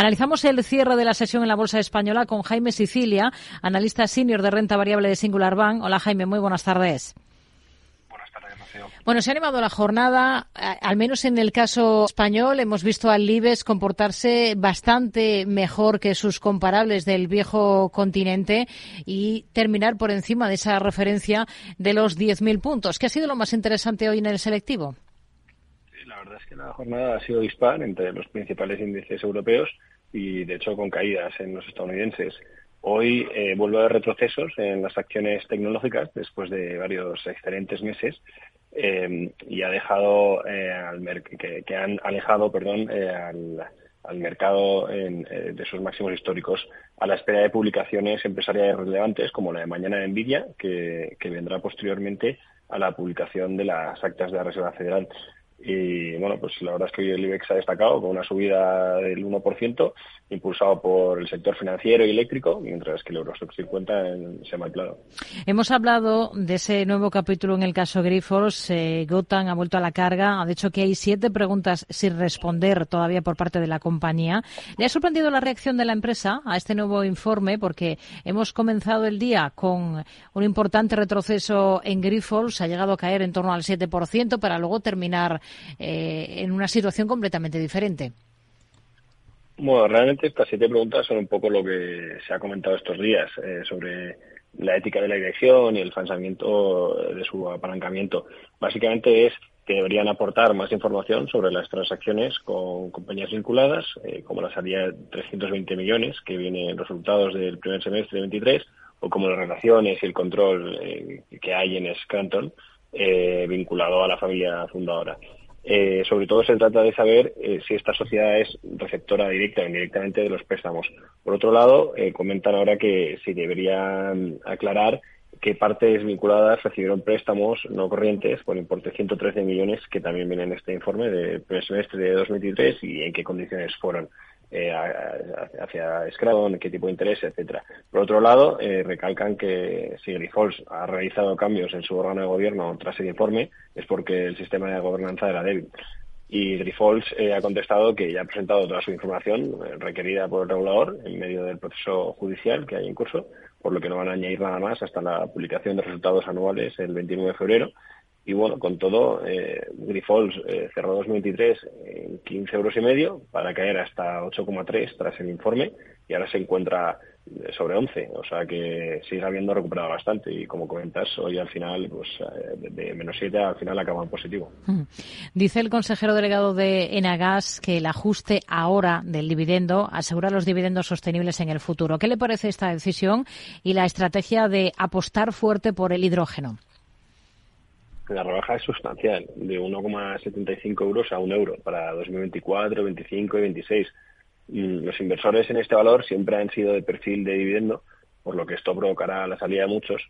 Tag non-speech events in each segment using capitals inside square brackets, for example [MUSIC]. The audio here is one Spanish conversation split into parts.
Analizamos el cierre de la sesión en la Bolsa Española con Jaime Sicilia, analista senior de renta variable de Singular Bank. Hola Jaime, muy buenas tardes. Bueno, se ha animado la jornada, al menos en el caso español, hemos visto al Libes comportarse bastante mejor que sus comparables del viejo continente y terminar por encima de esa referencia de los 10.000 puntos. ¿Qué ha sido lo más interesante hoy en el selectivo? la verdad es que la jornada ha sido dispar entre los principales índices europeos y, de hecho, con caídas en los estadounidenses. Hoy eh, vuelve a retrocesos en las acciones tecnológicas después de varios excelentes meses eh, y ha dejado eh, al que, han alejado perdón eh, al, mercado eh, de sus máximos históricos a la espera de publicaciones empresariales relevantes como la de mañana de Nvidia que vendrá posteriormente a la publicación de las actas de la Reserva Federal. Y bueno, pues la verdad es que hoy el IBEX ha destacado con una subida del 1%, impulsado por el sector financiero y eléctrico, mientras que el Eurostock 50 se ha malplado. Hemos hablado de ese nuevo capítulo en el caso Grifols. Eh, Gotham ha vuelto a la carga. Ha dicho que hay siete preguntas sin responder todavía por parte de la compañía. ¿Le ha sorprendido la reacción de la empresa a este nuevo informe? Porque hemos comenzado el día con un importante retroceso en Grifols. Ha llegado a caer en torno al 7% para luego terminar eh, en una situación completamente diferente. Bueno, realmente estas siete preguntas son un poco lo que se ha comentado estos días eh, sobre la ética de la dirección y el financiamiento de su apalancamiento. Básicamente es que deberían aportar más información sobre las transacciones con compañías vinculadas, eh, como la salida de 320 millones que vienen resultados del primer semestre de 23, o como las relaciones y el control eh, que hay en Scranton eh, vinculado a la familia fundadora. Eh, sobre todo se trata de saber eh, si esta sociedad es receptora directa o indirectamente de los préstamos. Por otro lado, eh, comentan ahora que se deberían aclarar qué partes vinculadas recibieron préstamos no corrientes por importe de 113 millones que también vienen en este informe del primer semestre de 2023 y en qué condiciones fueron eh, hacia Scradon, qué tipo de interés, etcétera. Por otro lado, eh, recalcan que si Grifols ha realizado cambios en su órgano de gobierno tras el informe, es porque el sistema de gobernanza era débil. Y Grifols eh, ha contestado que ya ha presentado toda su información eh, requerida por el regulador en medio del proceso judicial que hay en curso, por lo que no van a añadir nada más hasta la publicación de resultados anuales el 29 de febrero. Y bueno, con todo, eh, Grifols eh, cerró 2023 en 15 euros y medio para caer hasta 8,3 tras el informe y ahora se encuentra sobre 11, o sea que sigue habiendo recuperado bastante y como comentas, hoy al final, pues eh, de, menos 7 al final acaba en positivo. Mm. Dice el consejero delegado de Enagas que el ajuste ahora del dividendo asegura los dividendos sostenibles en el futuro. ¿Qué le parece esta decisión y la estrategia de apostar fuerte por el hidrógeno? la rebaja es sustancial, de 1,75 euros a 1 euro para 2024, 25 y 26. Los inversores en este valor siempre han sido de perfil de dividendo, por lo que esto provocará la salida de muchos.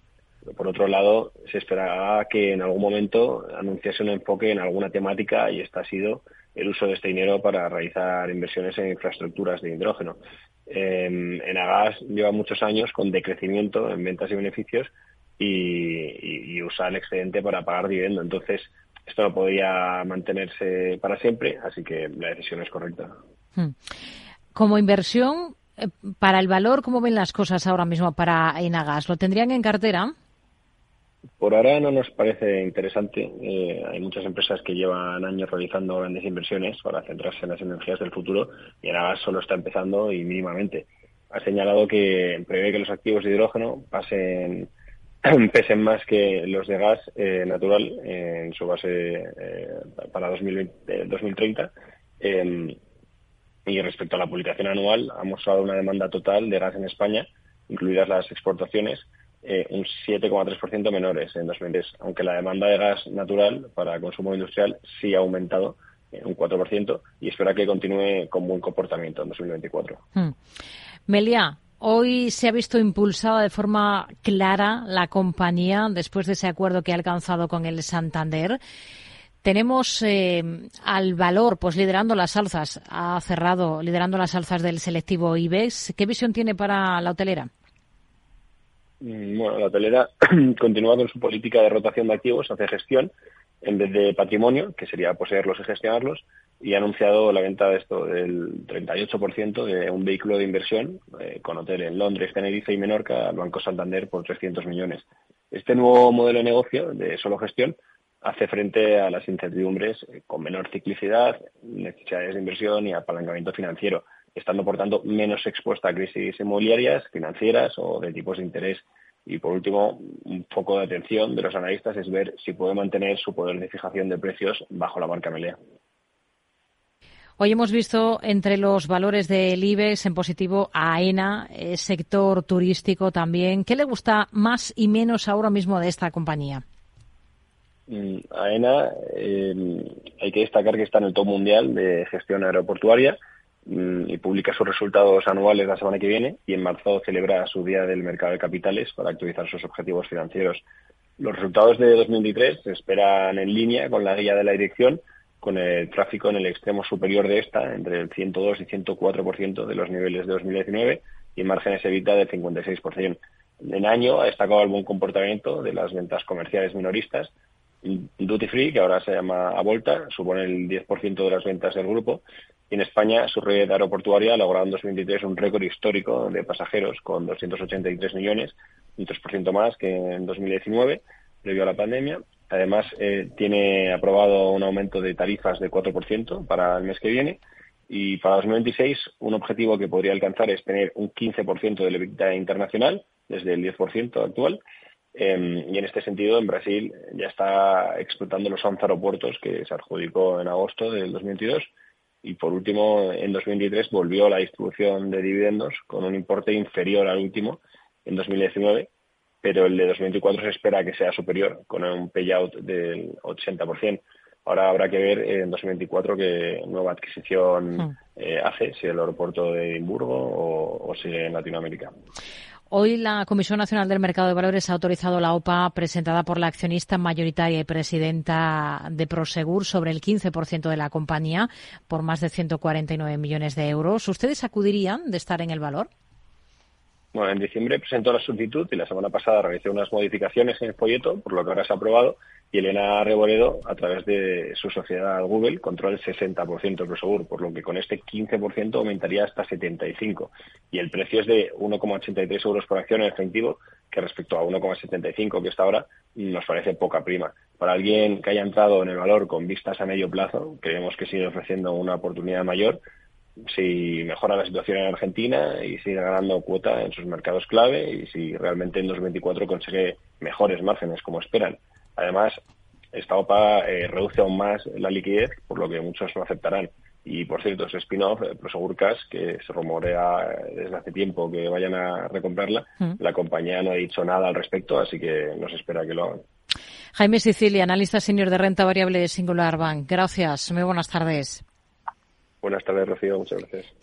por otro lado, se esperará que en algún momento anunciase un enfoque en alguna temática y este ha sido el uso de este dinero para realizar inversiones en infraestructuras de hidrógeno. en Agas lleva muchos años con decrecimiento en ventas y beneficios y, usar el excedente para pagar dividendo. Entonces, esto no podía mantenerse para siempre, así que la decisión es correcta. Como inversión, eh, para el valor, ¿cómo ven las cosas ahora mismo para Enagas? ¿Lo tendrían en cartera? Por ahora no nos parece interesante. Eh, hay muchas empresas que llevan años realizando grandes inversiones para centrarse en las energías del futuro y Enagas solo está empezando y mínimamente. Ha señalado que prevé que los activos de hidrógeno pasen [CLEARS THROAT] pesen más que los de gas eh, natural en su base eh, para 2020, 2030. Y respecto a la publicación anual, ha mostrado una demanda total de gas en España, incluidas las exportaciones, eh, un 7,3% menores en 2010, aunque la demanda de gas natural para consumo industrial sí ha aumentado un 4% y espera que continúe con buen comportamiento en 2024. Hmm. Melia, Hoy se ha visto impulsada de forma clara la compañía después de ese acuerdo que ha alcanzado con el Santander. Tenemos eh, al valor, pues liderando las alzas, ha cerrado liderando las alzas del selectivo IBEX. ¿Qué visión tiene para la hotelera? Mm, bueno, la hotelera [CLEARS THROAT] continúa con su política de rotación de activos hacia gestión en vez de patrimonio, que sería poseerlos y gestionarlos, y ha anunciado la venta de esto del 38% de un vehículo de inversión eh, con hotel en Londres, Tenerife y Menorca al Banco Santander por 300 millones. Este nuevo modelo de negocio de solo gestión hace frente a las incertidumbres eh, con menor ciclicidad, necesidades de inversión y apalancamiento financiero, estando por tanto menos expuesta a crisis inmobiliarias, financieras o de tipos de interés. Y por último, un foco de atención de los analistas es ver si puede mantener su poder de fijación de precios bajo la marca Melea. Hoy hemos visto entre los valores del IBEX en positivo a AENA, eh, sector turístico también. ¿Qué le gusta más y menos ahora mismo de esta compañía? Mm, AENA, eh, hay que destacar que está en el top mundial de gestión aeroportuaria mm, y publica sus resultados anuales la semana que viene y en marzo celebra su día del mercado de capitales para actualizar sus objetivos financieros. Los resultados de 2023 se esperan en línea con la guía de la dirección con el tráfico en el extremo superior de esta, entre el 102 y 104% de los niveles de 2019 y márgenes evita del 56%. En año ha destacado el buen comportamiento de las ventas comerciales minoristas. Duty Free, que ahora se llama Avolta, supone el 10% de las ventas del grupo. Y en España, su red aeroportuaria logrado en 2023 un récord histórico de pasajeros con 283 millones, un 3% más que en 2019, debido a la pandemia. Además, eh, tiene aprobado un aumento de tarifas de 4% para el mes que viene y para 2026 un objetivo que podría alcanzar es tener un 15% del EBITDA internacional desde el 10% actual. Em, y en este sentido, en Brasil ya está explotando los 11 aeropuertos que se adjudicó en agosto del 2022. Y por último, en 2023 volvió la distribución de dividendos con un importe inferior al último en 2019 pero el de 2024 se espera que sea superior, con un payout del 80%. Ahora habrá que ver en 2024 qué nueva adquisición hmm. eh, hace, si el aeropuerto de Edimburgo o, o sigue en Latinoamérica. Hoy la Comisión Nacional del Mercado de Valores ha autorizado la OPA presentada por la accionista mayoritaria y presidenta de Prosegur sobre el 15% de la compañía por más de 149 millones de euros. ¿Ustedes acudirían de estar en el valor? Bueno, en diciembre presentó la solicitud y la semana pasada realicé unas modificaciones en el folleto, por lo que ahora se ha aprobado, y Elena Reboredo, a través de su sociedad Google, controla el 60% de Prosegur, por lo que con este 15% aumentaría hasta 75%. Y el precio es de 1,83 euros por acción en efectivo, que respecto a 1,75 que está ahora, nos parece poca prima. Para alguien que haya entrado en el valor con vistas a medio plazo, creemos que sigue ofreciendo una oportunidad mayor, si mejora la situación en Argentina y sigue ganando cuota en sus mercados clave y si realmente en 2024 consigue mejores márgenes como esperan. Además, esta OPA eh, reduce aún más la liquidez, por lo que muchos no aceptarán. Y por cierto, ese spin-off, eh, Prosegur que se rumorea desde hace tiempo que vayan a recomprarla, mm. la compañía no ha dicho nada al respecto, así que no se espera que lo hagan. Jaime Sicilia, analista senior de renta variable de Singular Bank. Gracias. Muy buenas tardes. Buenas tardes, Rocío. Muchas gracias.